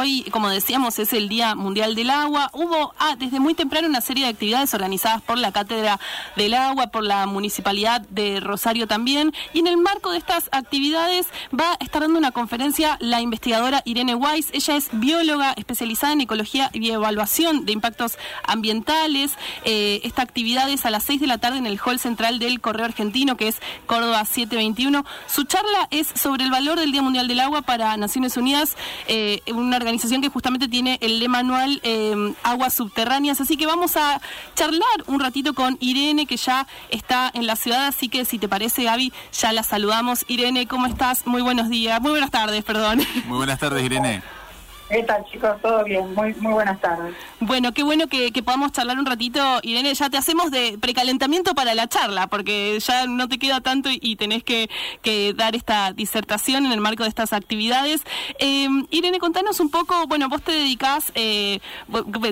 hoy, como decíamos, es el Día Mundial del Agua. Hubo ah, desde muy temprano una serie de actividades organizadas por la Cátedra del Agua, por la Municipalidad de Rosario también. Y en el marco de estas actividades va a estar dando una conferencia la investigadora Irene Weiss. Ella es bióloga especializada en ecología y evaluación de impactos ambientales. Eh, esta actividad es a las 6 de la tarde en el hall central del Correo Argentino, que es Córdoba 721. Su charla es sobre el valor del Día Mundial del Agua para Naciones Unidas, eh, una organización que justamente tiene el lema anual eh, Aguas Subterráneas. Así que vamos a charlar un ratito con Irene, que ya está en la ciudad. Así que si te parece, Gaby, ya la saludamos. Irene, ¿cómo estás? Muy buenos días. Muy buenas tardes, perdón. Muy buenas tardes, Irene. ¿Qué tal, chicos? Todo bien. Muy muy buenas tardes. Bueno, qué bueno que, podamos charlar un ratito. Irene, ya te hacemos de precalentamiento para la charla, porque ya no te queda tanto y, tenés que, dar esta disertación en el marco de estas actividades. Eh, Irene, contanos un poco, bueno, vos te dedicás, eh,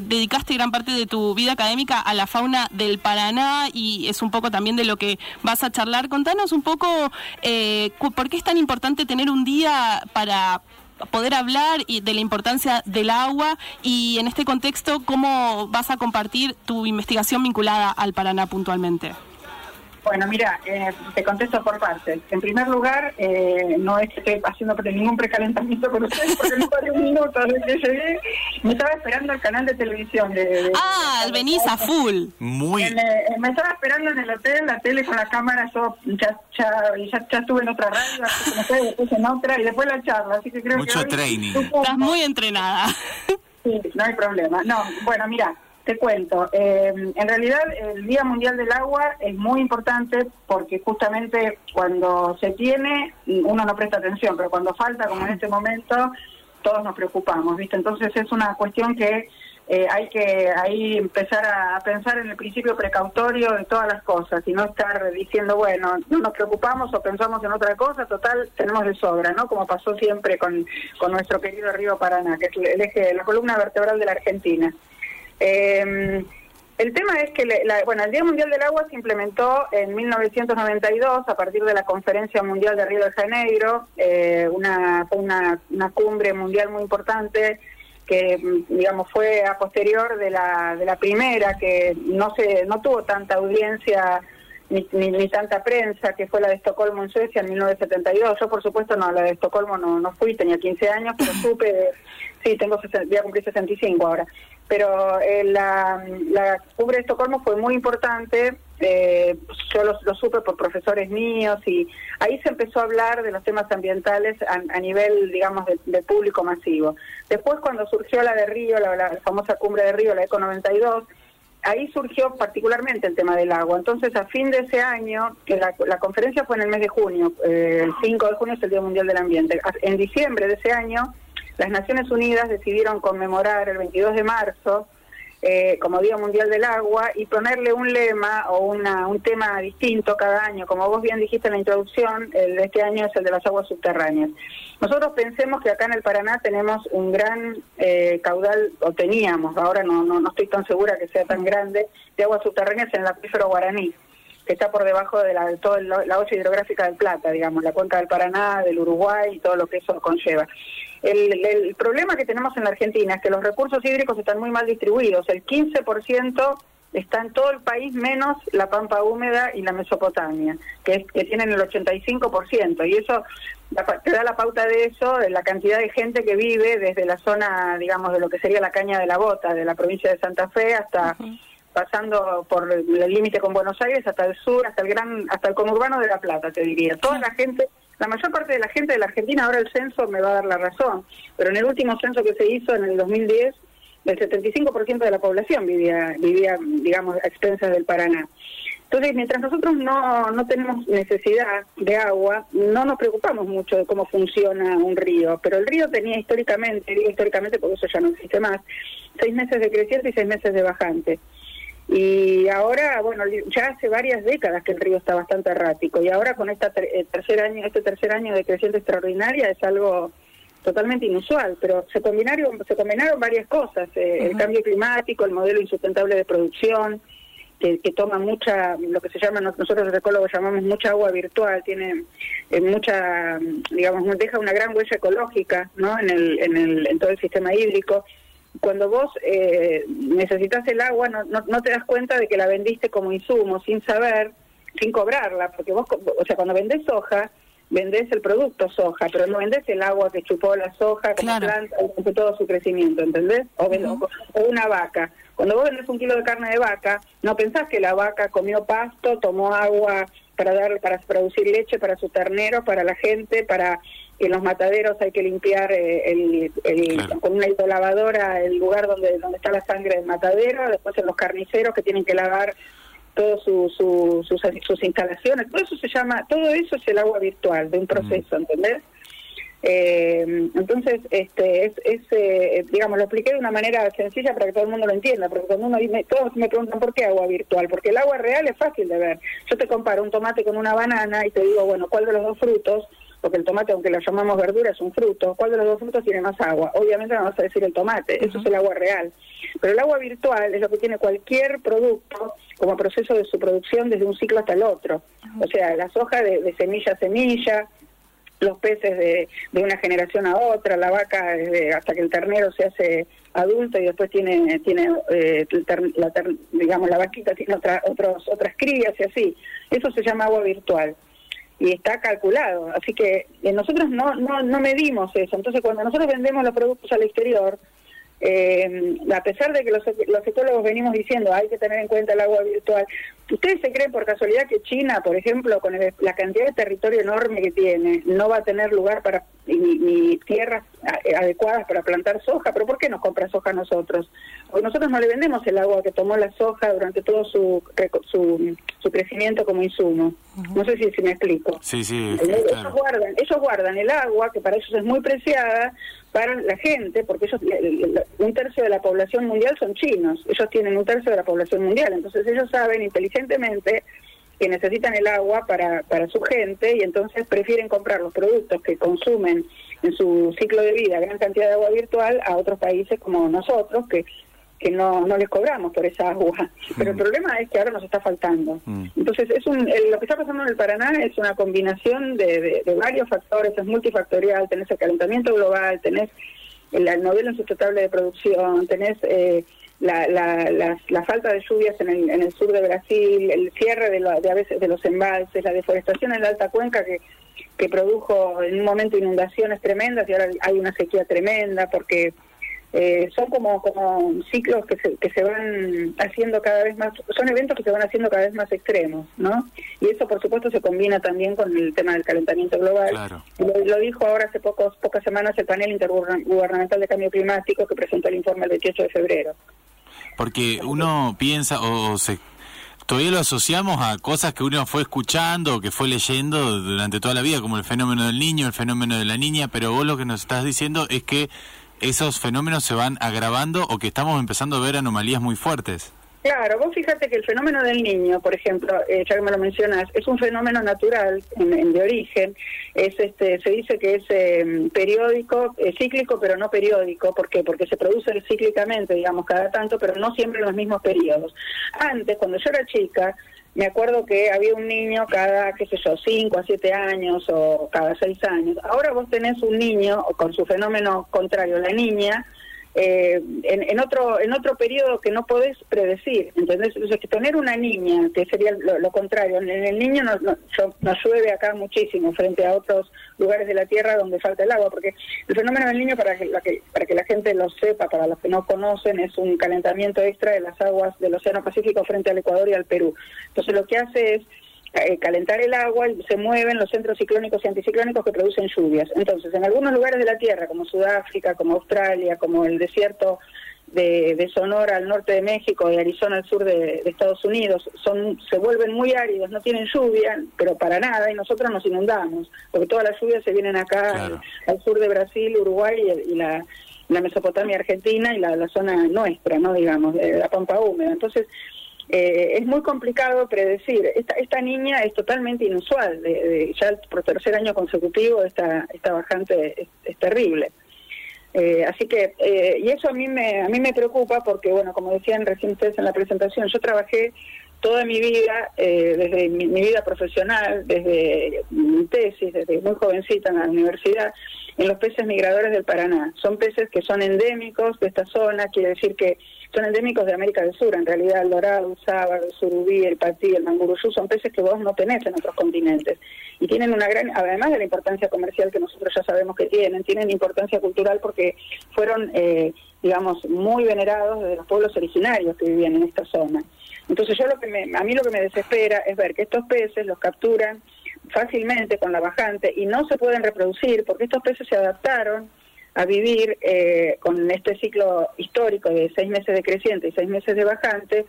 dedicaste gran parte de tu vida académica a la fauna del Paraná y es un poco también de lo que vas a charlar. Contanos un poco eh, por qué es tan importante tener un día para poder hablar de la importancia del agua y en este contexto, ¿cómo vas a compartir tu investigación vinculada al Paraná puntualmente? Bueno, mira, eh, te contesto por partes. En primer lugar, eh, no es que esté haciendo ningún precalentamiento con ustedes, porque no paré un minuto desde que llegué. Me estaba esperando el canal de televisión. De, ah, venís a full. Muy. Eh, me estaba esperando en el hotel, la tele con la cámara. Yo ya, ya, ya, estuve en otra radio, después en otra y después la charla. Así que creo Mucho training. Estás muy entrenada. Sí, no hay problema. No, bueno, mira. Te cuento, eh, en realidad el Día Mundial del Agua es muy importante porque justamente cuando se tiene uno no presta atención, pero cuando falta, como en este momento, todos nos preocupamos, ¿viste? Entonces es una cuestión que eh, hay que ahí empezar a, pensar en el principio precautorio de todas las cosas y no estar diciendo, bueno, no nos preocupamos o pensamos en otra cosa, total, tenemos de sobra, ¿no? Como pasó siempre con, con nuestro querido río Paraná, que es el eje, la columna vertebral de la Argentina. Eh, el tema es que, bueno, el Día Mundial del Agua se implementó en 1992 a partir de la Conferencia Mundial de Río de Janeiro, eh, una, una, una cumbre mundial muy importante que digamos fue a posterior de la, de la primera que no se no tuvo tanta audiencia ni, ni, tanta prensa, que fue la de Estocolmo en Suecia en 1972. Yo, por supuesto, no, la de Estocolmo no, no fui, tenía 15 años, pero supe, sí, tengo, voy a cumplir 65 ahora. Pero eh, la, la cumbre de Estocolmo fue muy importante, eh, yo lo, supe por profesores míos y ahí se empezó a hablar de los temas ambientales a, nivel, digamos, de, público masivo. Después, cuando surgió la de Río, la, la famosa cumbre de Río, la ECO 92, ahí surgió particularmente el tema del agua. Entonces, a fin de ese año, que la, conferencia fue en el mes de junio, eh, el 5 de junio es el Día Mundial del Ambiente. En diciembre de ese año, las Naciones Unidas decidieron conmemorar el 22 de marzo eh, como Día Mundial del Agua y ponerle un lema o una, un tema distinto cada año. Como vos bien dijiste en la introducción, el de este año es el de las aguas subterráneas. Nosotros pensemos que acá en el Paraná tenemos un gran eh, caudal, o teníamos, ahora no, no, no estoy tan segura que sea tan grande, de aguas subterráneas en el acuífero guaraní que está por debajo de, la, toda la olla hidrográfica del Plata, digamos, la cuenca del Paraná, del Uruguay y todo lo que eso conlleva. El, problema que tenemos en la Argentina es que los recursos hídricos están muy mal distribuidos. El 15% está en todo el país menos la pampa húmeda y la Mesopotamia, que, que tienen el 85%. Y eso te da la pauta de eso, de la cantidad de gente que vive desde la zona, digamos, de lo que sería la caña de la bota, de la provincia de Santa Fe hasta... pasando por el límite con Buenos Aires hasta el sur, hasta el gran, hasta el conurbano de La Plata, te diría. Toda la gente la mayor parte de la gente de la Argentina, ahora el censo me va a dar la razón, pero en el último censo que se hizo en el 2010, el 75% de la población vivía, vivía, digamos, a expensas del Paraná. Entonces, mientras nosotros no, no tenemos necesidad de agua, no nos preocupamos mucho de cómo funciona un río, pero el río tenía históricamente, digo históricamente porque eso ya no existe más, seis meses de creciente y seis meses de bajante. Y ahora, bueno, ya hace varias décadas que el río está bastante errático y ahora con esta eh, tercer año, este tercer año de creciente extraordinaria es algo totalmente inusual, pero se combinaron, se combinaron varias cosas, eh, el cambio climático, el modelo insustentable de producción, que, toma mucha, lo que se llama, nosotros los ecólogos llamamos mucha agua virtual, tiene eh, mucha, digamos, deja una gran huella ecológica ¿no? en, el, en, el, en todo el sistema hídrico. Cuando vos eh, necesitas el agua, no, no, no te das cuenta de que la vendiste como insumo, sin saber, sin cobrarla, porque vos, o sea, cuando vendés soja, vendés el producto soja, pero no vendés el agua que chupó la soja como planta y todo su crecimiento, ¿entendés? O, o, una vaca. Cuando vos vendés un kilo de carne de vaca, no pensás que la vaca comió pasto, tomó agua para dar para producir leche para su ternero, para la gente, para que en los mataderos hay que limpiar eh, el, con una hidrolavadora el lugar donde donde está la sangre del matadero, después en los carniceros que tienen que lavar todas su, sus, sus instalaciones, todo eso se llama, todo eso es el agua virtual de un proceso, ¿entendés? Eh, entonces, este, es, es eh, digamos, lo expliqué de una manera sencilla para que todo el mundo lo entienda, porque cuando uno me, todos me preguntan por qué agua virtual, porque el agua real es fácil de ver. Yo te comparo un tomate con una banana y te digo, bueno, ¿cuál de los dos frutos? Porque el tomate, aunque lo llamamos verdura, es un fruto. ¿Cuál de los dos frutos tiene más agua? Obviamente no vas a decir el tomate, eso es el agua real. Pero el agua virtual es lo que tiene cualquier producto como proceso de su producción desde un ciclo hasta el otro. O sea, la soja de, semilla a semilla, los peces de, de, una generación a otra, la vaca hasta que el ternero se hace adulto y después tiene tiene eh, la digamos la vaquita tiene otra, otros, otras crías y así. Eso se llama agua virtual y está calculado. Así que eh, nosotros no, no, no medimos eso. Entonces, cuando nosotros vendemos los productos al exterior, eh, a pesar de que los, los ecólogos venimos diciendo hay que tener en cuenta el agua virtual, ¿ustedes se creen por casualidad que China, por ejemplo, con la cantidad de territorio enorme que tiene, no va a tener lugar para ni, tierras adecuadas para plantar soja? ¿Pero por qué nos compra soja a nosotros? Porque nosotros no le vendemos el agua que tomó la soja durante todo su, su, su crecimiento como insumo. No sé si, si me explico. Sí, sí, ellos, guardan, ellos guardan el agua, que para ellos es muy preciada, para la gente, porque ellos un tercio de la población mundial son chinos, ellos tienen un tercio de la población mundial, entonces ellos saben inteligentemente que necesitan el agua para, para su gente y entonces prefieren comprar los productos que consumen en su ciclo de vida gran cantidad de agua virtual a otros países como nosotros que que no, no les cobramos por esa agua. Pero el mm. problema es que ahora nos está faltando. Mm. Entonces, es un, lo que está pasando en el Paraná es una combinación de, de, varios factores, es multifactorial, tenés el calentamiento global, tenés el, novelo insustentable de producción, tenés eh, la, la, la, falta de lluvias en el, en el sur de Brasil, el cierre de, de a veces de los embalses, la deforestación en la alta cuenca que que produjo en un momento inundaciones tremendas y ahora hay una sequía tremenda porque eh, son como, como ciclos que se, que se van haciendo cada vez más, son eventos que se van haciendo cada vez más extremos, ¿no? Y eso, por supuesto, se combina también con el tema del calentamiento global. Lo, dijo ahora hace pocos, pocas semanas el panel intergubernamental de cambio climático que presentó el informe el 28 de febrero. Porque uno piensa o se todavía lo asociamos a cosas que uno fue escuchando o que fue leyendo durante toda la vida, como el fenómeno del niño, el fenómeno de la niña, pero vos lo que nos estás diciendo es que esos fenómenos se van agravando o que estamos empezando a ver anomalías muy fuertes. Claro, vos fíjate que el fenómeno del niño, por ejemplo, eh, ya que me lo mencionas, es un fenómeno natural en, de origen. Es este, se dice que es em, periódico, cíclico, pero no periódico. ¿Por qué? Porque se produce cíclicamente, digamos, cada tanto, pero no siempre en los mismos periodos. Antes, cuando yo era chica, me acuerdo que había un niño cada, qué sé yo, 5 a 7 años o cada 6 años. Ahora vos tenés un niño con su fenómeno contrario, la niña, eh, en, otro en otro periodo que no podés predecir. ¿entendés? Entonces, que tener una niña, que sería lo, contrario, en el niño nos, nos, llueve acá muchísimo frente a otros lugares de la Tierra donde falta el agua, porque el fenómeno del niño, para que, la que, para que la gente lo sepa, para los que no conocen, es un calentamiento extra de las aguas del Océano Pacífico frente al Ecuador y al Perú. Entonces, lo que hace es eh, calentar el agua y se mueven los centros ciclónicos y anticiclónicos que producen lluvias. Entonces, en algunos lugares de la Tierra, como Sudáfrica, como Australia, como el desierto de, Sonora al norte de México y Arizona al sur de, Estados Unidos, son se vuelven muy áridos, no tienen lluvia, pero para nada, y nosotros nos inundamos, porque todas las lluvias se vienen acá al, sur de Brasil, Uruguay y, la, Mesopotamia Argentina y la, la zona nuestra, no digamos, de la pampa húmeda. Entonces, eh, es muy complicado predecir. Esta, esta niña es totalmente inusual, de, ya por tercer año consecutivo esta, esta bajante es, terrible. Eh, así que, eh, y eso a mí, me, a mí me preocupa porque, bueno, como decían recién ustedes en la presentación, yo trabajé toda mi vida, eh, desde mi, vida profesional, desde mi tesis, desde muy jovencita en la universidad, en los peces migradores del Paraná. Son peces que son endémicos de esta zona, quiere decir que son endémicos de América del Sur, en realidad el dorado, el sábado, el surubí, el patí, el manguruyú, son peces que vos no tenés en otros continentes. Y tienen una gran, además de la importancia comercial que nosotros ya sabemos que tienen, tienen importancia cultural porque fueron, eh, digamos, muy venerados desde los pueblos originarios que vivían en esta zona. Entonces yo lo que me, a mí lo que me desespera es ver que estos peces los capturan fácilmente con la bajante y no se pueden reproducir porque estos peces se adaptaron a vivir eh, con este ciclo histórico de seis meses de creciente y seis meses de bajante,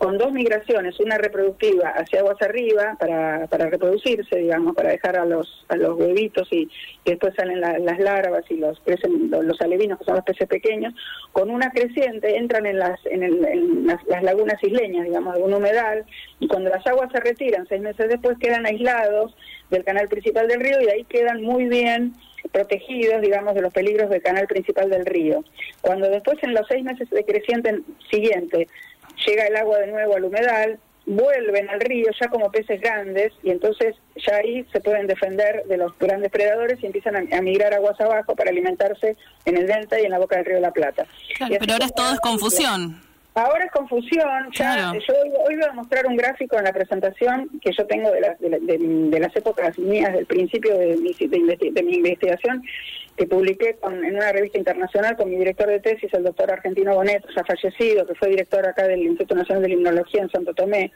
con dos migraciones, una reproductiva hacia aguas arriba para, para reproducirse, digamos, para dejar a los a los huevitos y, después salen las larvas y los crecen los, alevinos, que son los peces pequeños, con una creciente entran en las en, las, las, lagunas isleñas, digamos, un humedal, y cuando las aguas se retiran, seis meses después quedan aislados del canal principal del río y ahí quedan muy bien protegidos, digamos, de los peligros del canal principal del río. Cuando después en los seis meses de creciente siguiente llega el agua de nuevo al humedal, vuelven al río ya como peces grandes y entonces ya ahí se pueden defender de los grandes predadores y empiezan a, migrar aguas abajo para alimentarse en el delta y en la boca del río de la Plata. pero ahora es todo es confusión. Ahora es confusión. Ya, Yo hoy, voy a mostrar un gráfico en la presentación que yo tengo de las, de, las épocas mías, del principio de mi, de, mi investigación, que publiqué en una revista internacional con mi director de tesis, el doctor Argentino Bonet, ya fallecido, que fue director acá del Instituto Nacional de Limnología en Santo Tomé,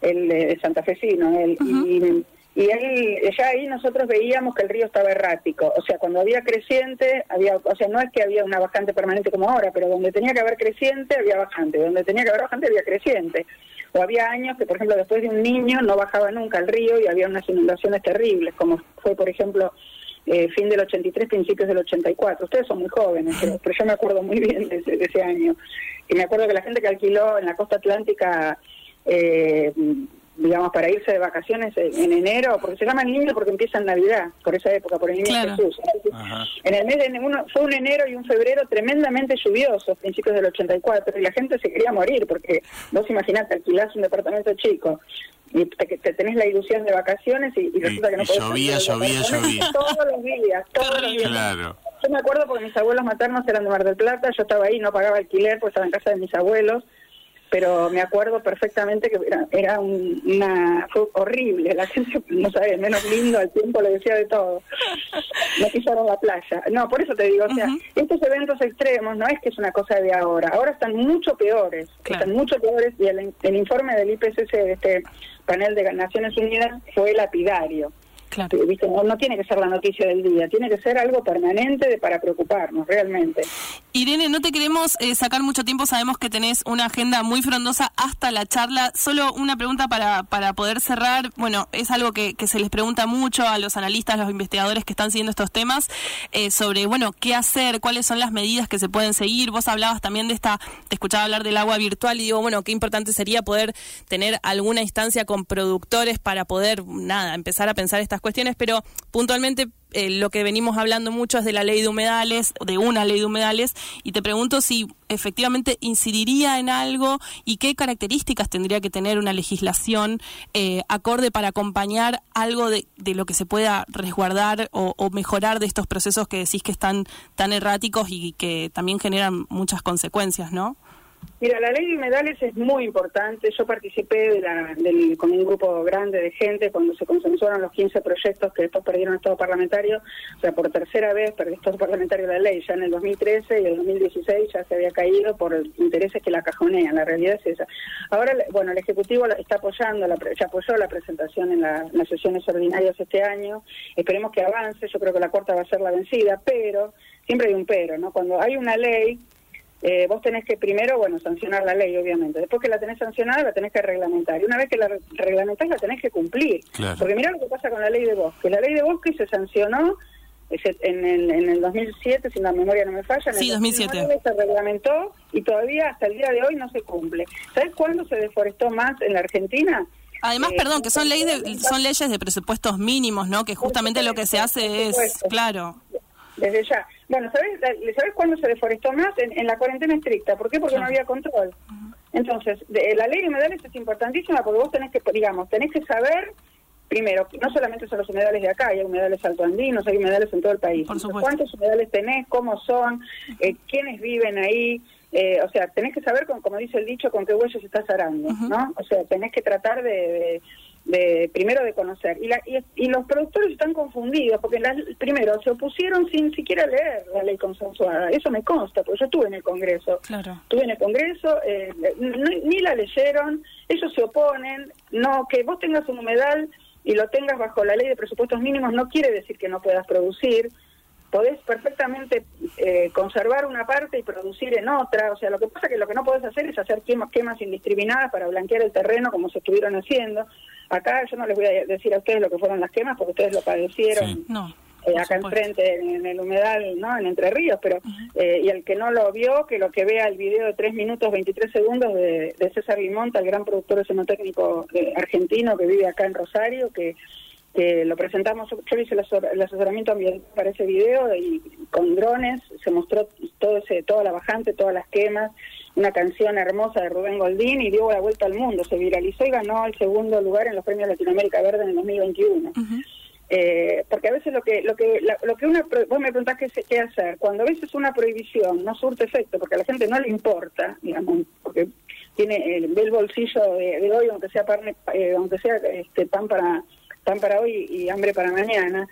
el de Santa Fecino. El, y, y ahí, ya ahí nosotros veíamos que el río estaba errático, o sea, cuando había creciente, había, o sea, no es que había una bajante permanente como ahora, pero donde tenía que haber creciente, había bajante, donde tenía que haber bajante, había creciente. O había años que, por ejemplo, después de un niño no bajaba nunca el río y había unas inundaciones terribles, como fue, por ejemplo, eh, fin del 83, principios del 84. Ustedes son muy jóvenes, pero, yo me acuerdo muy bien de ese, de ese, año. Y me acuerdo que la gente que alquiló en la costa atlántica eh, digamos, para irse de vacaciones en enero, porque se llama el niño porque empieza en Navidad, por esa época, por el niño Jesús. En el mes de uno, fue un enero y un febrero tremendamente lluviosos, principios del 84, y la gente se quería morir, porque vos imaginate, alquilás un departamento chico y te, tenés la ilusión de vacaciones y, resulta que no podés llovía, llovía, llovía. Todos los días, todos los días. Claro. Yo me acuerdo porque mis abuelos maternos eran de Mar del Plata, yo estaba ahí, no pagaba alquiler, pues estaba en casa de mis abuelos, pero me acuerdo perfectamente que era, era una fue horrible la gente no sabe menos lindo al tiempo le decía de todo. No pisaron la playa. No por eso te digo o sea estos eventos extremos no es que es una cosa de ahora ahora están mucho peores están mucho peores y el, el informe del IPCC de este panel de Naciones Unidas fue lapidario Claro. No, tiene que ser la noticia del día, tiene que ser algo permanente de, para preocuparnos, realmente. Irene, no te queremos eh, sacar mucho tiempo, sabemos que tenés una agenda muy frondosa hasta la charla. Solo una pregunta para, para poder cerrar. Bueno, es algo que, se les pregunta mucho a los analistas, a los investigadores que están siguiendo estos temas, eh, sobre, bueno, qué hacer, cuáles son las medidas que se pueden seguir. Vos hablabas también de esta, te escuchaba hablar del agua virtual y digo, bueno, qué importante sería poder tener alguna instancia con productores para poder, nada, empezar a pensar estas cuestiones, pero puntualmente eh, lo que venimos hablando mucho es de la ley de humedales, de una ley de humedales, y te pregunto si efectivamente incidiría en algo y qué características tendría que tener una legislación eh, acorde para acompañar algo de, lo que se pueda resguardar o, o, mejorar de estos procesos que decís que están tan erráticos y que también generan muchas consecuencias, ¿no? Mira, la ley de humedales es muy importante. Yo participé de la, del, con un grupo grande de gente cuando se consensuaron los 15 proyectos que después perdieron el Estado parlamentario. O sea, por tercera vez perdió el Estado parlamentario la ley. Ya en el 2013 y el 2016 ya se había caído por intereses que la cajonean. La realidad es esa. Ahora, bueno, el Ejecutivo está apoyando, la, ya apoyó la presentación en, en las sesiones ordinarias este año. Esperemos que avance. Yo creo que la Corte va a ser la vencida, pero siempre hay un pero, ¿no? Cuando hay una ley eh, vos tenés que primero, bueno, sancionar la ley, obviamente. Después que la tenés sancionada, la tenés que reglamentar. Y una vez que la reglamentás, la tenés que cumplir. Porque mirá lo que pasa con la ley de bosque. La ley de bosque se sancionó en el, en el 2007, si la memoria no me falla. En sí, el 2007. Se reglamentó y todavía hasta el día de hoy no se cumple. ¿Sabes cuándo se deforestó más en la Argentina? Además, eh, perdón, que son, ley son leyes de presupuestos mínimos, ¿no? Que justamente lo que se hace es, claro. Desde ya. Bueno, ¿sabes, ¿sabes cuándo se deforestó más? En, la cuarentena estricta. ¿Por qué? Porque no había control. Entonces, de, la ley de humedales es importantísima porque vos tenés que, digamos, tenés que saber, primero, no solamente son los humedales de acá, hay humedales altoandinos, hay humedales en todo el país. ¿Cuántos humedales tenés? ¿Cómo son? Eh, ¿Quiénes viven ahí? Eh, o sea, tenés que saber, con, como dice el dicho, con qué huellos estás arando, ¿no? O sea, tenés que tratar de de primero de conocer. Y, la, y, los productores están confundidos porque primero se opusieron sin siquiera leer la ley consensuada. Eso me consta porque yo estuve en el Congreso. Claro. estuve en el Congreso eh, ni la leyeron ellos se oponen. No que vos tengas un humedal y lo tengas bajo la ley de presupuestos mínimos no quiere decir que no puedas producir podés perfectamente eh, conservar una parte y producir en otra. O sea, lo que pasa es que lo que no podés hacer es hacer quemas, quemas indiscriminadas para blanquear el terreno como se estuvieron haciendo. Acá yo no les voy a decir a ustedes lo que fueron las quemas porque ustedes lo padecieron. Eh, acá enfrente en, el humedal, ¿no? En Entre Ríos, pero eh, y el que no lo vio, que lo que vea el video de 3 minutos 23 segundos de, César Limonta, el gran productor escenotécnico argentino que vive acá en Rosario, que que lo presentamos, yo hice el asesoramiento ambiental para ese video y con drones se mostró todo ese, toda la bajante, todas las quemas, una canción hermosa de Rubén Goldín y dio la vuelta al mundo, se viralizó y ganó el segundo lugar en los premios Latinoamérica Verde en el 2021. eh, porque a veces lo que lo que lo que una vos me preguntás qué, qué hacer cuando a veces una prohibición no surte efecto porque a la gente no le importa digamos porque tiene ve el bolsillo de, hoy aunque sea pan, eh, aunque sea este pan para pan para hoy y hambre para mañana,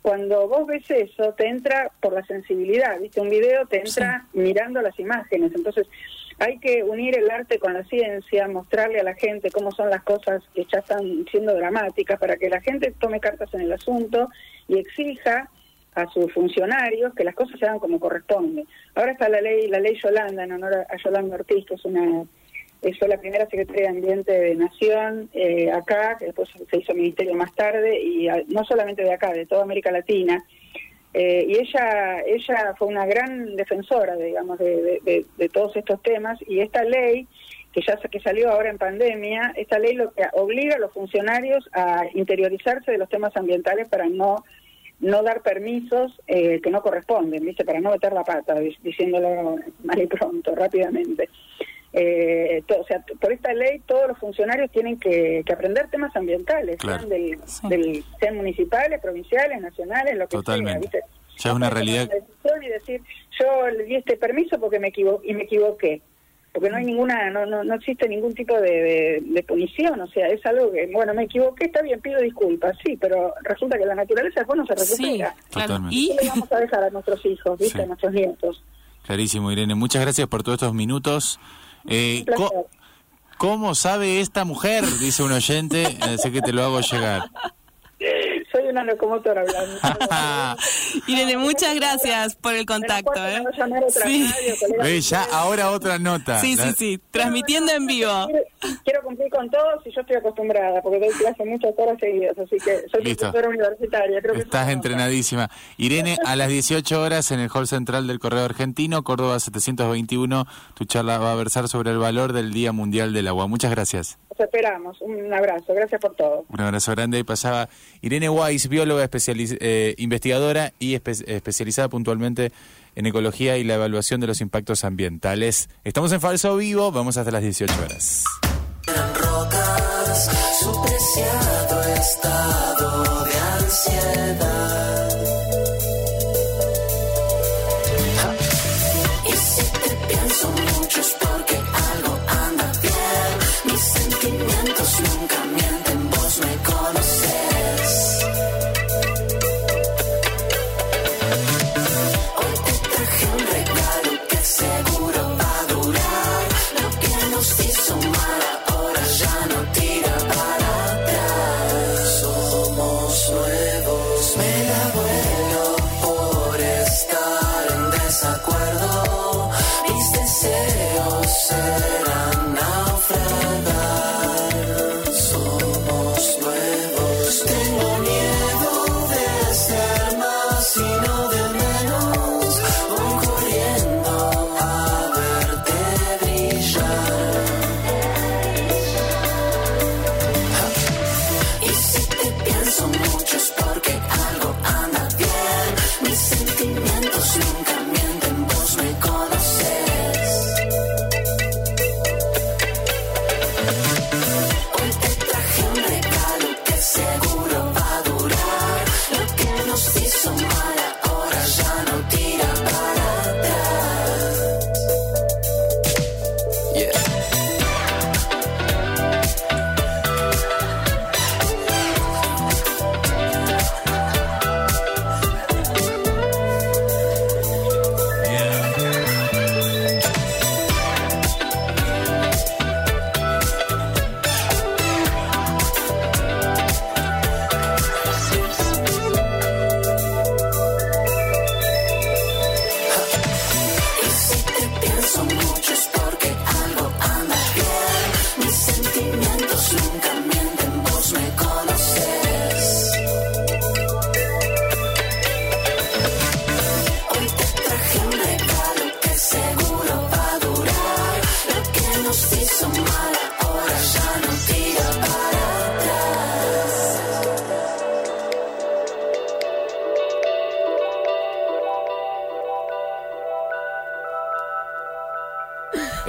cuando vos ves eso, te entra por la sensibilidad, ¿viste? Un video te entra mirando las imágenes. Entonces, hay que unir el arte con la ciencia, mostrarle a la gente cómo son las cosas que ya están siendo dramáticas, para que la gente tome cartas en el asunto y exija a sus funcionarios que las cosas se hagan como corresponde. Ahora está la ley, la ley Yolanda, en honor a Yolanda Ortiz, que es una fue la primera secretaria de Ambiente de Nación eh, acá, que después se hizo ministerio más tarde, y no solamente de acá, de toda América Latina. Eh, y ella ella fue una gran defensora, digamos, de, de, todos estos temas, y esta ley, que ya que salió ahora en pandemia, esta ley lo que obliga a los funcionarios a interiorizarse de los temas ambientales para no no dar permisos eh, que no corresponden, ¿viste? para no meter la pata, diciéndolo mal y pronto, rápidamente. Eh, o sea, por esta ley todos los funcionarios tienen que, aprender temas ambientales, sean, del, sean municipales, provinciales, nacionales, lo que Totalmente. sea. Ya es una realidad. Y decir, yo le di este permiso porque me equivoqué y me equivoqué. Porque no hay ninguna, no, no, no existe ningún tipo de, de, punición, o sea, es algo que, bueno, me equivoqué, está bien, pido disculpas, sí, pero resulta que la naturaleza después no se recupera. Sí, ¿Y qué le vamos a dejar a nuestros hijos, ¿viste? a nuestros nietos? Clarísimo, Irene. Muchas gracias por todos estos minutos. Eh, ¿Cómo sabe esta mujer? Dice un oyente, eh, sé que te lo hago llegar. Soy una locomotora hablando. Irene, muchas gracias por el contacto. ¿eh? sí. ya ahora otra nota. Sí, sí, sí, transmitiendo en vivo. Quiero cumplir con todos y yo estoy acostumbrada, porque doy clase muchas horas seguidas, así que soy profesora universitaria. Creo Estás entrenadísima. Irene, a las 18 horas en el Hall Central del Correo Argentino, Córdoba 721, tu charla va a versar sobre el valor del Día Mundial del Agua. Muchas gracias. Los esperamos. Un abrazo. Gracias por todo. Un abrazo grande. Ahí pasaba Irene Weiss, bióloga eh, investigadora y especializada puntualmente en ecología y la evaluación de los impactos ambientales. Estamos en Falso Vivo, vamos hasta las 18 horas. estado de ansiedad.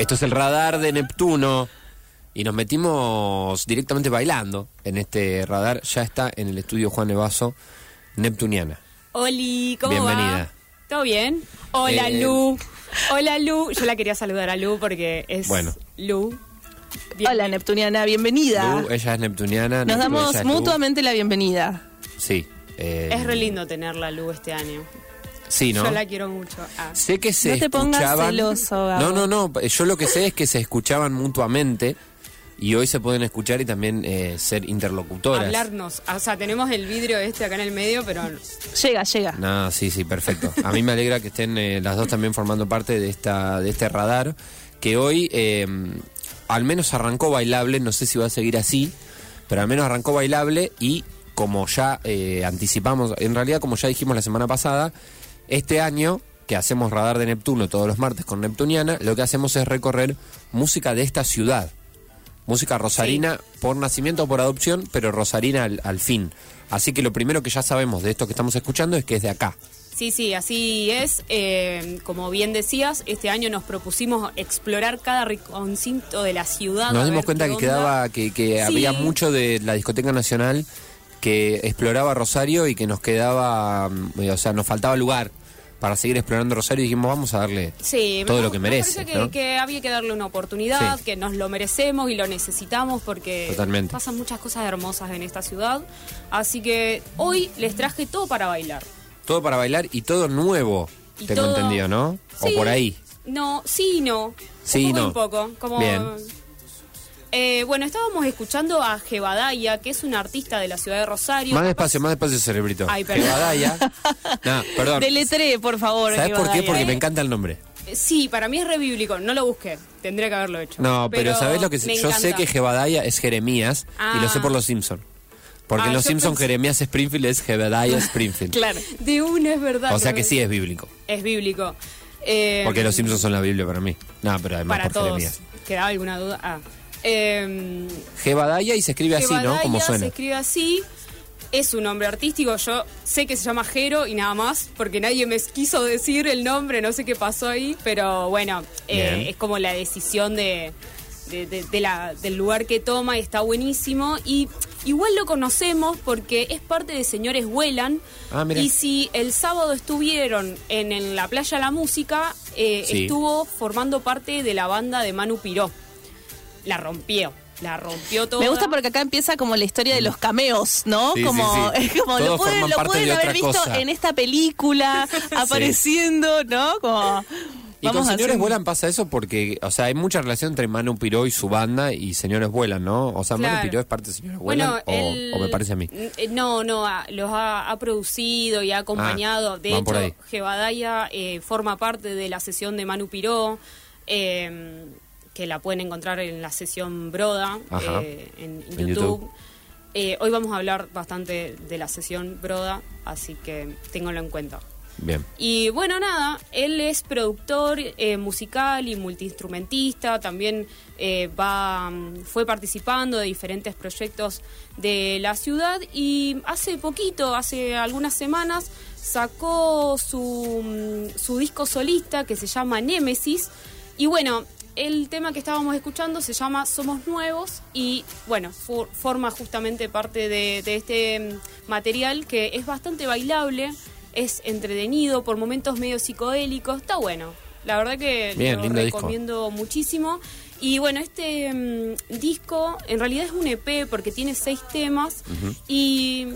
Esto es el radar de Neptuno. Y nos metimos directamente bailando en este radar. Ya está en el estudio Juan Evaso, Neptuniana. Oli, ¿cómo Bienvenida. va? ¿Todo bien? Hola, Eh, Lu. Hola, Lu. Yo la quería saludar a Lu porque es Bueno. Lu. Bien. Hola, Neptuniana, bienvenida. Lu, ella es Neptuniana. Nos damos Lu. mutuamente la bienvenida. Sí. eh, Es re lindo tenerla, Lu, este año. Sí, ¿no? Yo la quiero mucho. Ah. Sé que se No te pongas escuchaban. celoso, Gabo. no, no, no. Yo lo que sé es que se escuchaban mutuamente y hoy se pueden escuchar y también eh, ser interlocutoras. Hablarnos. O sea, tenemos el vidrio este acá en el medio, pero Llega, llega. No, sí, sí, perfecto. A mí me alegra que estén eh, las dos también formando parte de esta de este radar que hoy eh, al menos arrancó bailable, no sé si va a seguir así, pero al menos arrancó bailable y como ya eh, anticipamos, en realidad como ya dijimos la semana pasada, este año que hacemos radar de Neptuno todos los martes con Neptuniana, lo que hacemos es recorrer música de esta ciudad. Música rosarina por nacimiento o por adopción, pero rosarina al, al fin. Así que lo primero que ya sabemos de esto que estamos escuchando es que es de acá. sí, sí, así es. Eh, como bien decías, este año nos propusimos explorar cada rinconcito de la ciudad. Nos dimos cuenta que onda. quedaba, que, que Sí. había mucho de la discoteca nacional que exploraba Rosario y que nos quedaba, mm, o sea, nos faltaba lugar para seguir explorando Rosario y dijimos vamos a darle Sí, todo me- lo que me merece. parece que, ¿no? que había que darle una oportunidad, Sí. que nos lo merecemos y lo necesitamos porque Totalmente. pasan muchas cosas hermosas en esta ciudad. Así que hoy les traje todo para bailar. Todo para bailar y todo nuevo, Y tengo todo- entendido, ¿no? Sí. O por ahí. No, sí y no. Sí un poco no. un poco. Como, Bien. Eh, bueno, estábamos escuchando a Jebadaya, que es un artista de la ciudad de Rosario. Más despacio, más despacio, cerebrito. Ay, perdón. Jebadaya. no, perdón. Deletré, por favor. ¿Sabes por qué? Porque me encanta el nombre. Eh, Sí, para mí es re bíblico. No lo busqué. Tendría que haberlo hecho. No, pero, ¿sabes lo que Yo sé que Jebadaya es Jeremías y lo sé Ah. por los Simpson. Porque Ah, en los yo Simpson pensé- Jeremías Springfield es Jebadaya Springfield. Claro. De una es verdad. O sea que sí es bíblico. Es bíblico. Eh, Porque los Simpsons son la Biblia para mí. No, pero además para por todos. Jeremías. ¿Quedaba alguna duda? Ah. Eh, Jebadaya y se escribe así, ¿no? Como suena. se escribe así. Es un nombre artístico. Yo sé que se llama Jero y nada más, porque nadie me quiso decir el nombre, no sé qué pasó ahí, pero bueno, eh, es como la decisión de, de- de- de la, del lugar que toma y está buenísimo. Y igual lo conocemos porque es parte de Señores Vuelan. Ah, y si el sábado estuvieron en, en la playa La Música, eh, Sí. estuvo formando parte de la banda de Manu Piró. La rompió, la rompió todo. Me gusta porque acá empieza como la historia de los cameos, ¿no? Sí, como, sí, sí. es como Todos lo pueden, lo haber visto cosa. en esta película, apareciendo, ¿no? Como Y con vamos Señores hacer- Vuelan pasa eso porque, o sea, hay mucha relación entre Manu Piró y su banda y Señores Vuelan, ¿no? O sea, Manu. Piró es parte de Señores Bueno, Vuelan o, él- o me parece a mí. eh, No, no, los ha, ha producido y ha acompañado. Ah, de hecho, Jebadaya eh, forma parte de la sesión de Manu Piró, eh, que la pueden encontrar en la sesión Broda eh, en, YouTube. YouTube. Eh, hoy vamos a hablar bastante de la sesión Broda, así que ténganlo en cuenta. Bien. Y bueno, nada, él es productor eh, musical y multiinstrumentista, también eh, va, mm, fue participando de diferentes proyectos de la ciudad y hace poquito, hace algunas semanas, sacó su, mm, su disco solista que se llama Némesis. Y bueno, el tema que estábamos escuchando se llama Somos Nuevos y bueno, for- forma justamente parte de, de este mm, material que es bastante bailable, es entretenido, por momentos medio psicodélicos, está bueno. La verdad que Bien, lo disco. recomiendo muchísimo. Y bueno, este mm, disco en realidad es un EP porque tiene seis temas y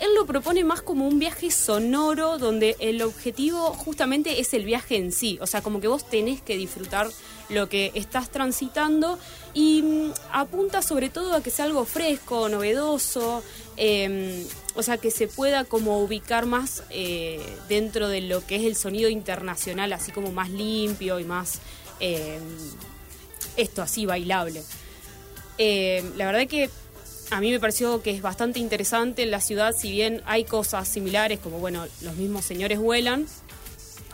él lo propone más como un viaje sonoro donde el objetivo justamente es el viaje en sí. O sea, como que vos tenés que disfrutar lo que estás transitando y mm, apunta sobre todo a que sea algo fresco, novedoso, eh, o sea, que se pueda como ubicar más eh, dentro de lo que es el sonido internacional, así como más limpio y más... eh, esto así bailable. Eh, la verdad que a mí me pareció que es bastante interesante en la ciudad, si bien hay cosas similares, como bueno, los mismos señores vuelan,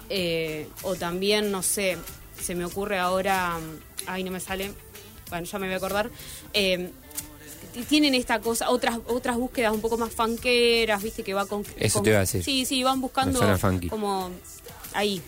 eh, o también, no sé, se me ocurre ahora, mm, ay, no me sale, bueno, ya me voy a acordar. eh, t- tienen esta cosa, otras otras búsquedas un poco más fanqueras, viste, que va con... Eso con- te iba a decir. Sí, sí, van buscando como ahí,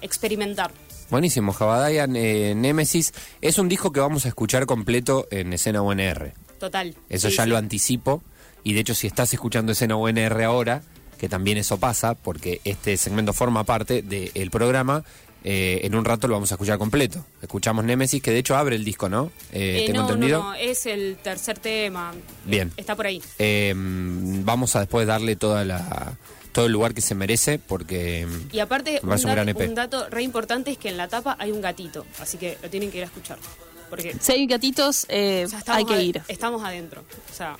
experimentar. Buenísimo, Jabadaya eh, Nemesis. Es un disco que vamos a escuchar completo en escena UNR. Total. Eso Sí, ya sí. lo anticipo. Y de hecho, si estás escuchando escena UNR ahora, que también eso pasa, porque este segmento forma parte del programa, eh, en un rato lo vamos a escuchar completo. Escuchamos Nemesis, que de hecho abre el disco, ¿no? Eh, Eh, ¿Tengo no, entendido? no, no, es el tercer tema. Bien. Está por ahí. Eh, vamos a después darle toda la, todo el lugar que se merece, porque Y aparte, me un, parece un gran E dato, un dato re importante es que en la tapa hay un gatito, así que lo tienen que ir a escuchar. Porque Si hay gatitos, eh, o sea, hay que ir. Estamos adentro. O sea,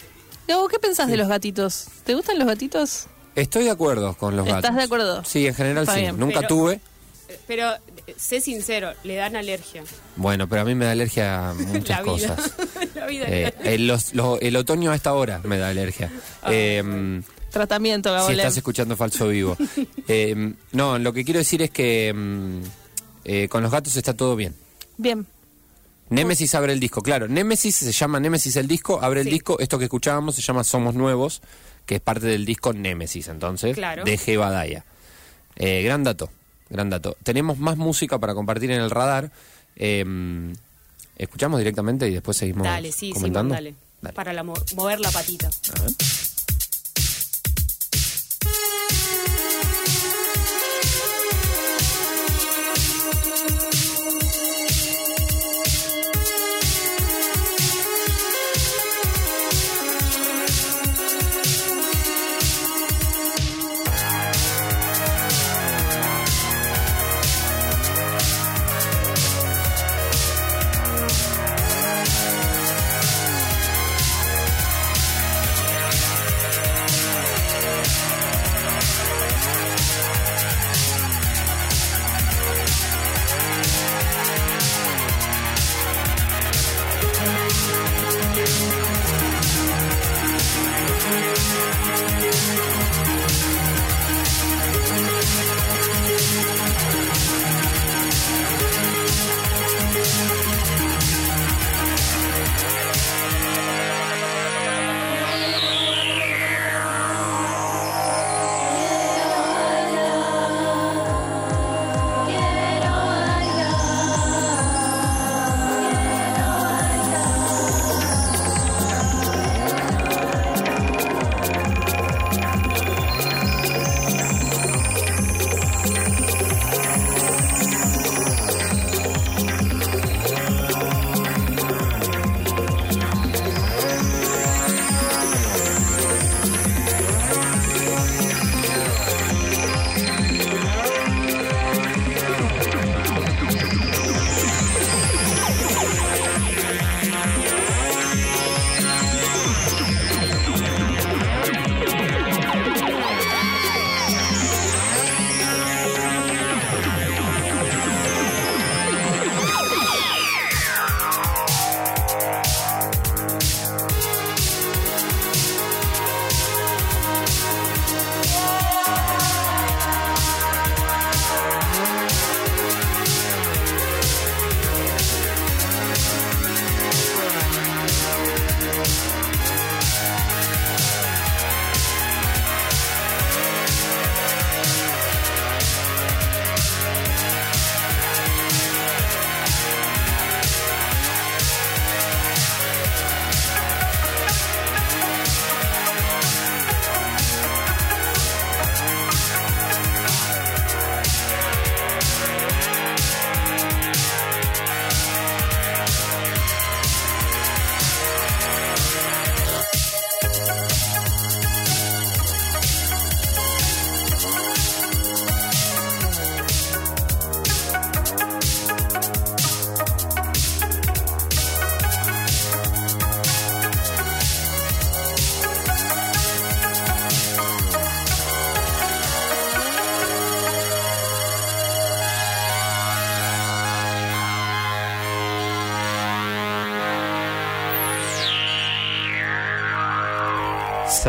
¿qué pensás de los gatitos? ¿Te gustan los gatitos? Estoy de acuerdo con los ¿Estás gatos. de acuerdo? Sí, en general Está sí. bien. Nunca Pero- tuve. Pero eh, sé sincero, le dan alergia. Bueno, pero a mí me da alergia a muchas la vida. cosas. la vida. Eh, el, los- lo- el otoño a esta hora me da alergia. Ah. Eh, Tratamiento, Gabo. si estás escuchando Falso Vivo. Eh, no, lo que quiero decir es que mm, eh, con los gatos está todo bien. Bien. Némesis abre el disco, claro. Némesis se llama Némesis el disco, abre el disco. Esto que escuchábamos se llama Somos Nuevos, que es parte del disco Némesis, entonces, Claro. de G. Badaya. Eh, gran dato, gran dato. Tenemos más música para compartir en el radar. Eh, escuchamos directamente y después seguimos Dale, sí, comentando. Simón, dale. Dale. Para la mo- mover la patita. A ver.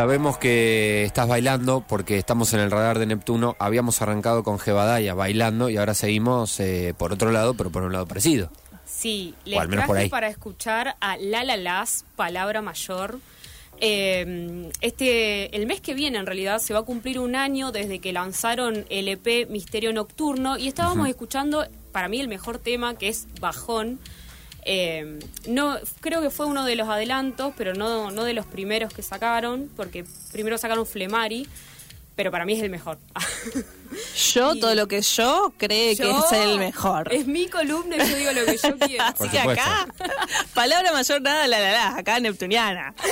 Sabemos que estás bailando porque estamos en el radar de Neptuno. Habíamos arrancado con Jebadaya bailando y ahora seguimos eh, por otro lado, pero por un lado parecido. Sí, les al menos por traje ahí. para escuchar a La La Las, Palabra Mayor. Eh, este, el mes que viene, en realidad, se va a cumplir un año desde que lanzaron el EP Misterio Nocturno y estábamos escuchando, para mí, el mejor tema, que es Bajón. Eh, no, creo que fue uno de los adelantos, pero no, no de los primeros que sacaron, porque primero sacaron Flemari, pero para mí es el mejor. Yo, Y- todo lo que yo cree que es el mejor. Es mi columna y yo digo lo que yo quiero. Así que acá, palabra mayor nada, la la la, acá neptuniana.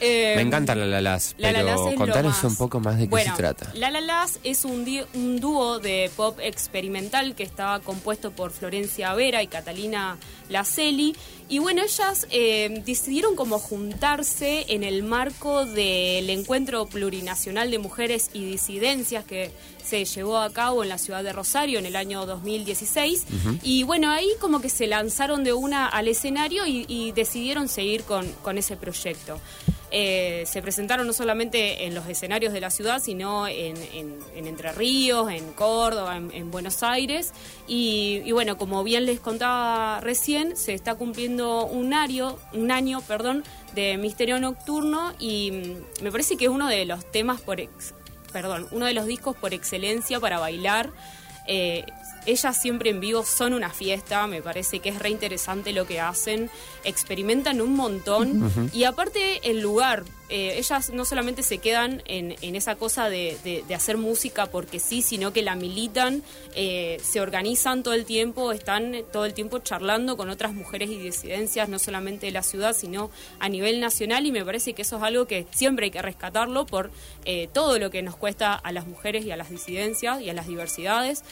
Eh, Me encanta la la las, La La pero lo contanos un poco más de qué Bueno, se trata. La La Las es un, un dúo de pop experimental que estaba compuesto por Florencia Vera y Catalina Laceli. Y bueno, ellas eh, decidieron como juntarse en el marco del encuentro plurinacional de mujeres y disidencias que se llevó a cabo en la ciudad de Rosario en el año 2016. Y bueno, ahí como que se lanzaron de una al escenario y, y decidieron seguir con, con ese proyecto. Eh, se presentaron no solamente en los escenarios de la ciudad, sino en, en- en Entre Ríos, en Córdoba, en, en Buenos Aires. Y, y bueno, como bien les contaba recién, se está cumpliendo un año, un año perdón, de Misterio Nocturno y mm, me parece que es uno de los temas por perdón, uno de los discos por excelencia para bailar. Eh, ellas siempre en vivo son una fiesta, me parece que es re interesante lo que hacen, experimentan un montón y aparte el lugar, eh, ellas no solamente se quedan en, en esa cosa de, de- de hacer música porque sí, sino que la militan, eh, se organizan todo el tiempo, están todo el tiempo charlando con otras mujeres y disidencias, no solamente de la ciudad, sino a nivel nacional y me parece que eso es algo que siempre hay que rescatarlo por eh, todo lo que nos cuesta a las mujeres y a las disidencias y a las diversidades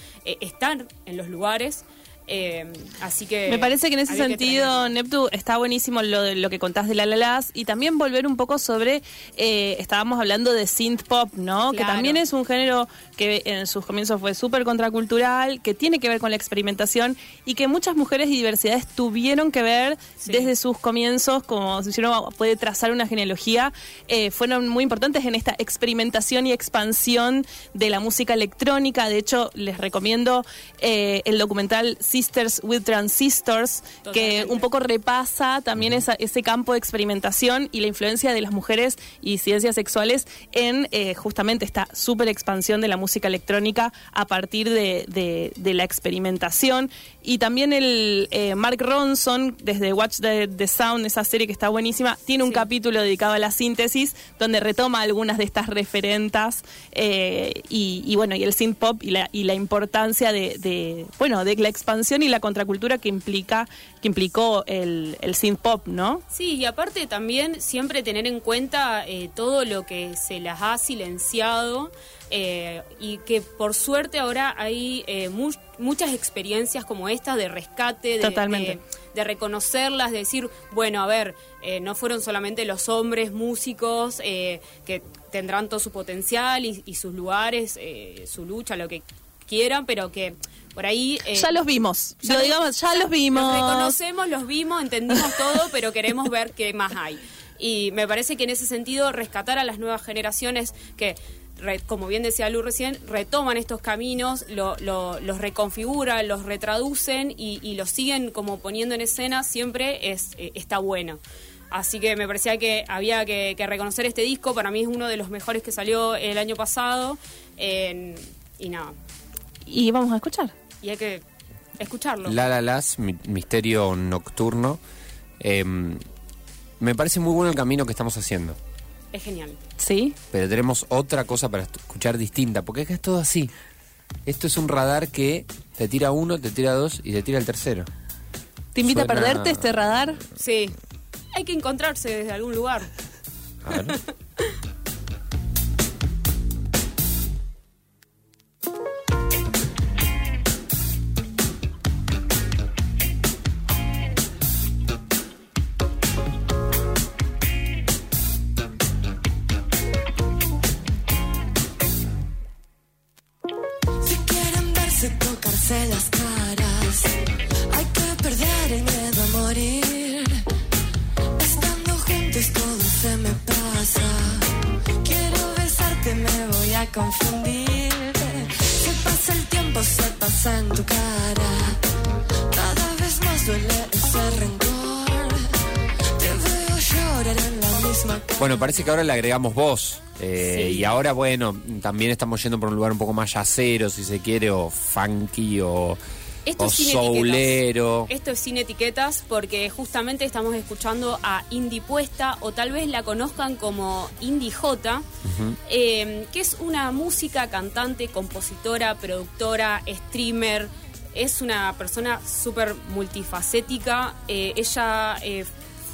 estar en los lugares. Eh, así que Me parece que en ese sentido. Neptu, está buenísimo lo, de- lo que contás de la Lalas y también volver un poco sobre, eh, estábamos hablando de synth pop, ¿no? Que también es un género que en sus comienzos fue súper contracultural, que tiene que ver con la experimentación y que muchas mujeres y diversidades tuvieron que ver Sí. desde sus comienzos, como si uno puede trazar una genealogía, eh, fueron muy importantes en esta experimentación y expansión de la música electrónica. De hecho, les recomiendo el documental Sisters with Transistors, que Totalmente. un poco repasa también esa- ese campo de experimentación y la influencia de las mujeres y ciencias sexuales en eh, justamente esta super expansión de la música electrónica a partir de, de- de la experimentación. Y también el eh, Mark Ronson, desde Watch the, the Sound, esa serie que está buenísima, tiene un Sí. capítulo dedicado a la síntesis, donde retoma algunas de estas referentas eh, y, y bueno, y el synth pop y la, y la importancia de, de, bueno, de la expansión y la contracultura que implica, que implicó el, el synth pop, ¿no? Sí, y aparte también siempre tener en cuenta eh, todo lo que se las ha silenciado eh, y que por suerte ahora hay eh, mu- muchas experiencias como esta de rescate, de, Totalmente. de- de reconocerlas, de decir, bueno, a ver, eh, no fueron solamente los hombres músicos que tendrán todo su potencial y, y sus lugares, su lucha, lo que quieran, pero que por ahí... eh, ya los vimos, ya lo digamos, ya los vimos. Los reconocemos, los vimos, entendimos todo, pero queremos ver qué más hay. Y me parece que en ese sentido rescatar a las nuevas generaciones que, como bien decía Lu recién, retoman estos caminos, lo- lo- los reconfiguran, los retraducen y, y los siguen como poniendo en escena, siempre es, eh, está bueno. Así que me parecía que había que, que reconocer este disco, para mí es uno de los mejores que salió el año pasado. y nada, Y vamos a escuchar. Y hay que escucharlo. La La Las, mi- Misterio Nocturno. Em, me parece muy bueno el camino que estamos haciendo. Es genial. ¿Sí? Pero tenemos otra cosa para escuchar distinta, porque es que es todo así. Esto es un radar que te tira uno, te tira dos y te tira el tercero. ¿Te invita Suena- a perderte este radar? Sí. Hay que encontrarse desde algún lugar. A ver. Bueno, parece que ahora le agregamos voz. eh, Sí. Y ahora, bueno, también estamos yendo por un lugar un poco más yacero, si se quiere, o funky, o, Esto o es sin soulero. etiquetas. Esto es sin etiquetas porque justamente estamos escuchando a Indie Puesta o tal vez la conozcan como Indie J, eh, que es una música, cantante, compositora, productora, streamer. Es una persona súper multifacética. Eh, ella eh,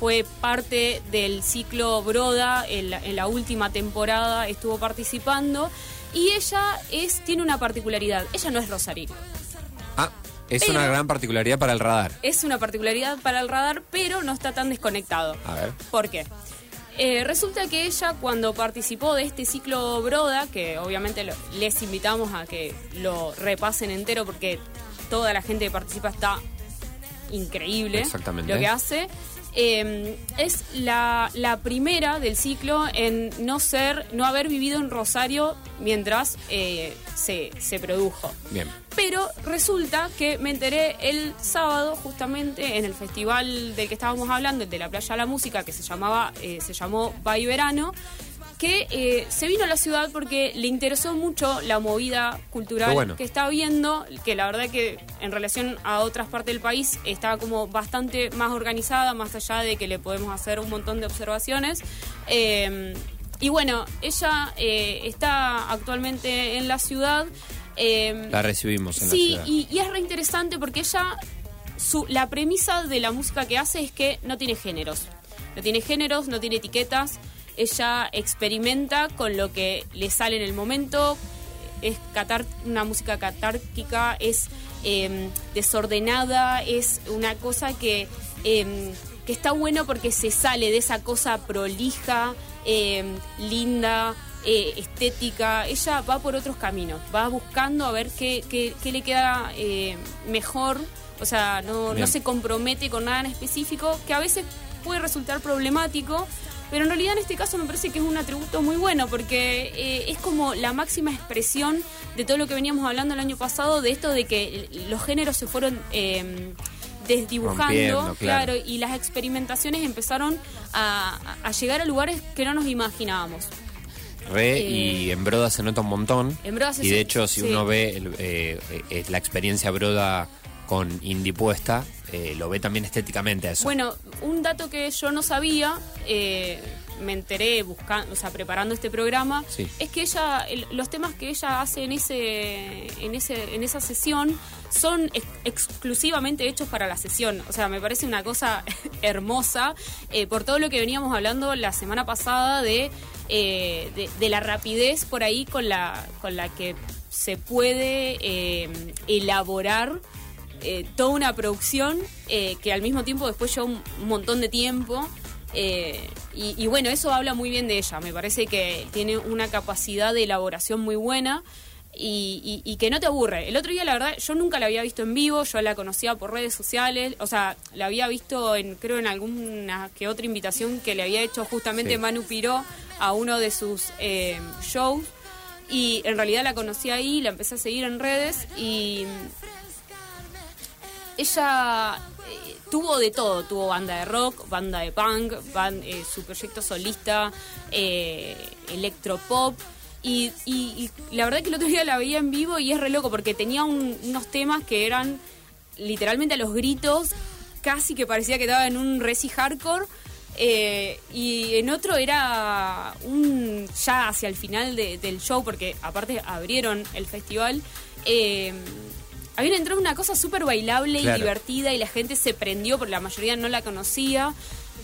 fue parte del ciclo Broda en la, en la última temporada, estuvo participando. Y ella es, tiene una particularidad. Ella no es rosarina. Ah, es Pero- una gran particularidad para el radar. es una particularidad para el radar, pero no está tan desconectado. A ver. ¿Por qué? Eh, resulta que ella cuando participó de este ciclo Broda, que obviamente lo- les invitamos a que lo repasen entero porque toda la gente que participa está increíble Exactamente. lo que hace, eh, es la, la primera del ciclo en no ser, no haber vivido en Rosario mientras eh, se, se produjo. Bien. Pero resulta que me enteré el sábado justamente en el festival del que estábamos hablando, el de la Playa de la Música, que se llamaba, eh, se llamó Bay Verano, que eh, se vino a la ciudad porque le interesó mucho la movida cultural bueno. que está viendo, que la verdad que en relación a otras partes del país está como bastante más organizada, más allá de que le podemos hacer un montón de observaciones. Eh, y bueno, ella eh, está actualmente en la ciudad. La recibimos en Sí, la ciudad. y, y es re interesante porque ella, su, la premisa de la música que hace es que no tiene géneros. No tiene géneros, no tiene etiquetas. Ella experimenta con lo que le sale en el momento. Es catar, una música catárquica, es eh, desordenada, es una cosa que, eh, que está bueno porque se sale de esa cosa prolija, eh, linda, eh, estética, ella va por otros caminos, va buscando a ver qué, qué- qué le queda mejor, o sea, no, no se compromete con nada en específico, que a veces puede resultar problemático, pero en realidad en este caso me parece que es un atributo muy bueno, porque eh, es como la máxima expresión de todo lo que veníamos hablando el año pasado, de esto de que los géneros se fueron... eh, desdibujando, claro. claro, y las experimentaciones empezaron a, a llegar a lugares que no nos imaginábamos. Re, Eh, y en Broda se nota un montón. En Broda se y de hecho, si sí. uno ve el- eh, eh, la experiencia Broda con Indie Puesta, eh, lo ve también estéticamente a eso. Bueno, un dato que yo no sabía, eh, me enteré buscando, o sea, preparando este programa, Sí. es que ella, el- los temas que ella hace en ese, en ese, en esa sesión son ex- exclusivamente hechos para la sesión. O sea, me parece una cosa hermosa eh, por todo lo que veníamos hablando la semana pasada de, eh, de, de la rapidez por ahí con la, con la que se puede eh, elaborar eh, toda una producción eh, que al mismo tiempo después lleva un, montón de tiempo. eh, y, y bueno, eso habla muy bien de ella. Me parece que tiene una capacidad de elaboración muy buena y, y- y que no te aburre. El otro día, la verdad, yo nunca la había visto en vivo, yo la conocía por redes sociales, o sea, la había visto en, creo, en alguna que otra invitación que le había hecho justamente Sí. Manu Piró a uno de sus eh, shows. Y en realidad la conocí ahí, la empecé a seguir en redes y ella eh, tuvo de todo, tuvo banda de rock, banda de punk, eh, su proyecto solista, eh, electropop. Y, la verdad que el otro día la veía en vivo y es re loco porque tenía un- unos temas que eran literalmente a los gritos, casi que parecía que estaba en un resi hardcore. eh, y en otro era un ya hacia el final de- del show, porque aparte abrieron el festival. Habían entrado una cosa súper bailable Claro. y divertida y la gente se prendió porque la mayoría no la conocía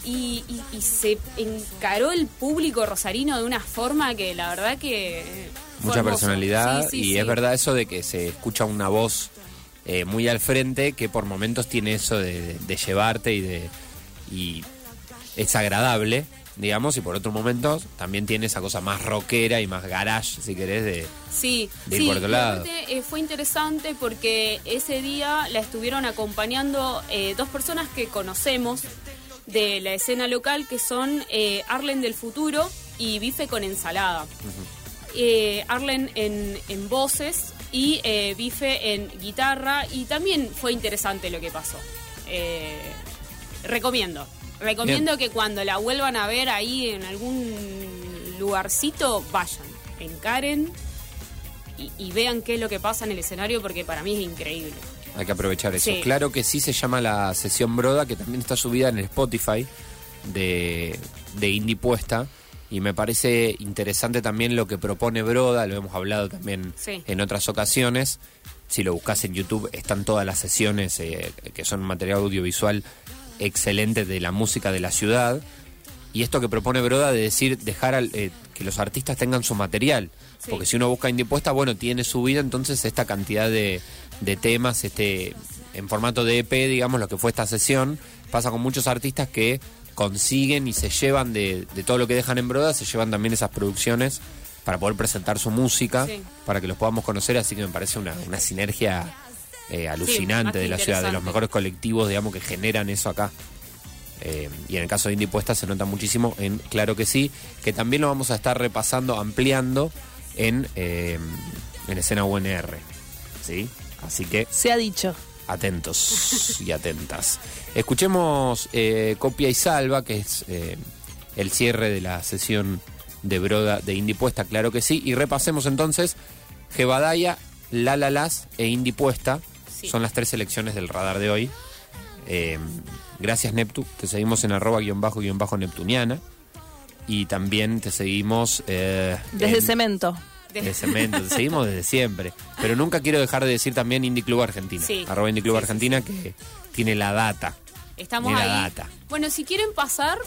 y, y- y se encaró el público rosarino de una forma que la verdad que fue Mucha personalidad Sí, sí, y sí. es verdad eso de que se escucha una voz eh, muy al frente que por momentos tiene eso de, de- de llevarte y de y es agradable digamos y por otros momentos también tiene esa cosa más rockera y más garage si querés de Sí, de ir sí, por otro lado. aparte, eh, fue interesante porque ese día la estuvieron acompañando eh, dos personas que conocemos de la escena local, que son eh, Arlen del Futuro y Bife con Ensalada. Eh, Arlen en, en voces y Bife en guitarra y también fue interesante lo que pasó. eh, recomiendo. Que cuando la vuelvan a ver ahí en algún lugarcito, vayan, encaren y, y vean qué es lo que pasa en el escenario porque para mí es increíble. Hay que aprovechar eso. Sí. Claro que sí se llama la sesión Broda, que también está subida en el Spotify de, de Indie Puesta. Y me parece interesante también lo que propone Broda, lo hemos hablado también Sí. en otras ocasiones. Si lo buscas en YouTube, están todas las sesiones eh, que son material audiovisual excelente de la música de la ciudad. Y esto que propone Broda de decir, dejar al- eh, que los artistas tengan su material. Sí. Porque si uno busca Indie Puesta, bueno, tiene su vida, entonces esta cantidad de, de temas, este en formato de EP, digamos, lo que fue esta sesión, pasa con muchos artistas que consiguen y se llevan de, de todo lo que dejan en Broda, se llevan también esas producciones para poder presentar su música, Sí. para que los podamos conocer, así que me parece una, una sinergia eh, alucinante de la ciudad, de los mejores colectivos, digamos, que generan eso acá. Eh, y en el caso de Indie Puesta se nota muchísimo en Claro que sí, que también lo vamos a estar repasando, ampliando en, eh, en escena UNR. ¿Sí? Así que Se ha dicho. atentos y atentas. Escuchemos eh, Copia y Salva, que es el cierre de la sesión de Broda de Indie Puesta, claro que sí. Y repasemos entonces Jebadaya, La La Las e Indie Puesta. Sí. Son las tres selecciones del radar de hoy. Eh, gracias Neptu, te seguimos en arroba guion bajo guion bajo Neptuniana. Y también te seguimos... eh, Desde en- cemento. de cemento, te seguimos desde siempre. Pero nunca quiero dejar de decir también Indie Club Argentina. Sí. Arroba Indie Club Sí, Argentina que tiene la data. Estamos ahí. la data. Bueno, si quieren pasar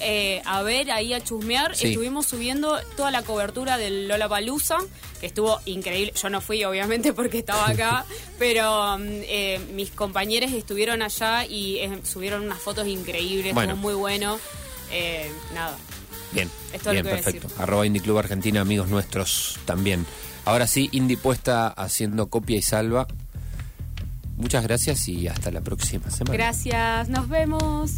eh, a ver, ahí a chusmear, Sí. estuvimos subiendo toda la cobertura del Lola Palusa, que estuvo increíble. Yo no fui, obviamente, porque estaba acá, pero mm, eh, mis compañeros estuvieron allá y eh, subieron unas fotos increíbles, Bueno. estuvo muy bueno. Nada. Bien, Es todo bien, perfecto. Arroba Indie Club Argentina, amigos nuestros también. Ahora sí, Indie puesta haciendo copia y salva. Muchas gracias y hasta la próxima semana. Gracias, nos vemos.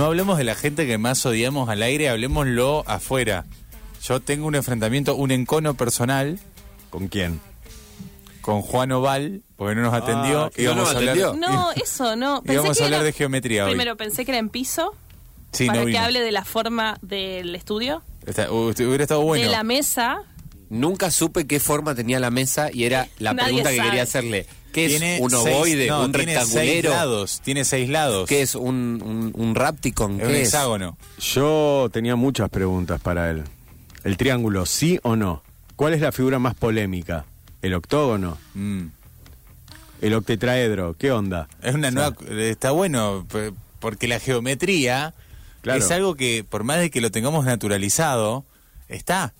No hablemos, de la gente que más odiamos al aire, hablemoslo afuera. Yo tengo un enfrentamiento, un encono personal ¿Con quién? con Juan Oval, porque no nos atendió. Ah, que no nos a hablar, atendió. No, eso no. Pensé íbamos que a hablar era- de geometría hoy. Primero pensé que era en piso, Sí, para no que vino. hable de la forma del estudio, Está- uh, hubiera estado bueno. de la mesa. Nunca supe qué forma tenía la mesa y era la Nadie pregunta que sabe. quería hacerle. ¿Qué es Tiene un seis- ovoide? no, ¿Un tiene seis lados, tiene seis lados. ¿Qué es un, un, un rapticon? Es un ¿Qué es? hexágono. Yo tenía muchas preguntas para él. El triángulo, ¿sí o no? ¿Cuál es la figura más polémica? ¿El octógono? Mm. ¿El octetraedro? ¿Qué onda? Es una O sea, nueva, está bueno porque la geometría Claro. es algo que por más de que lo tengamos naturalizado está.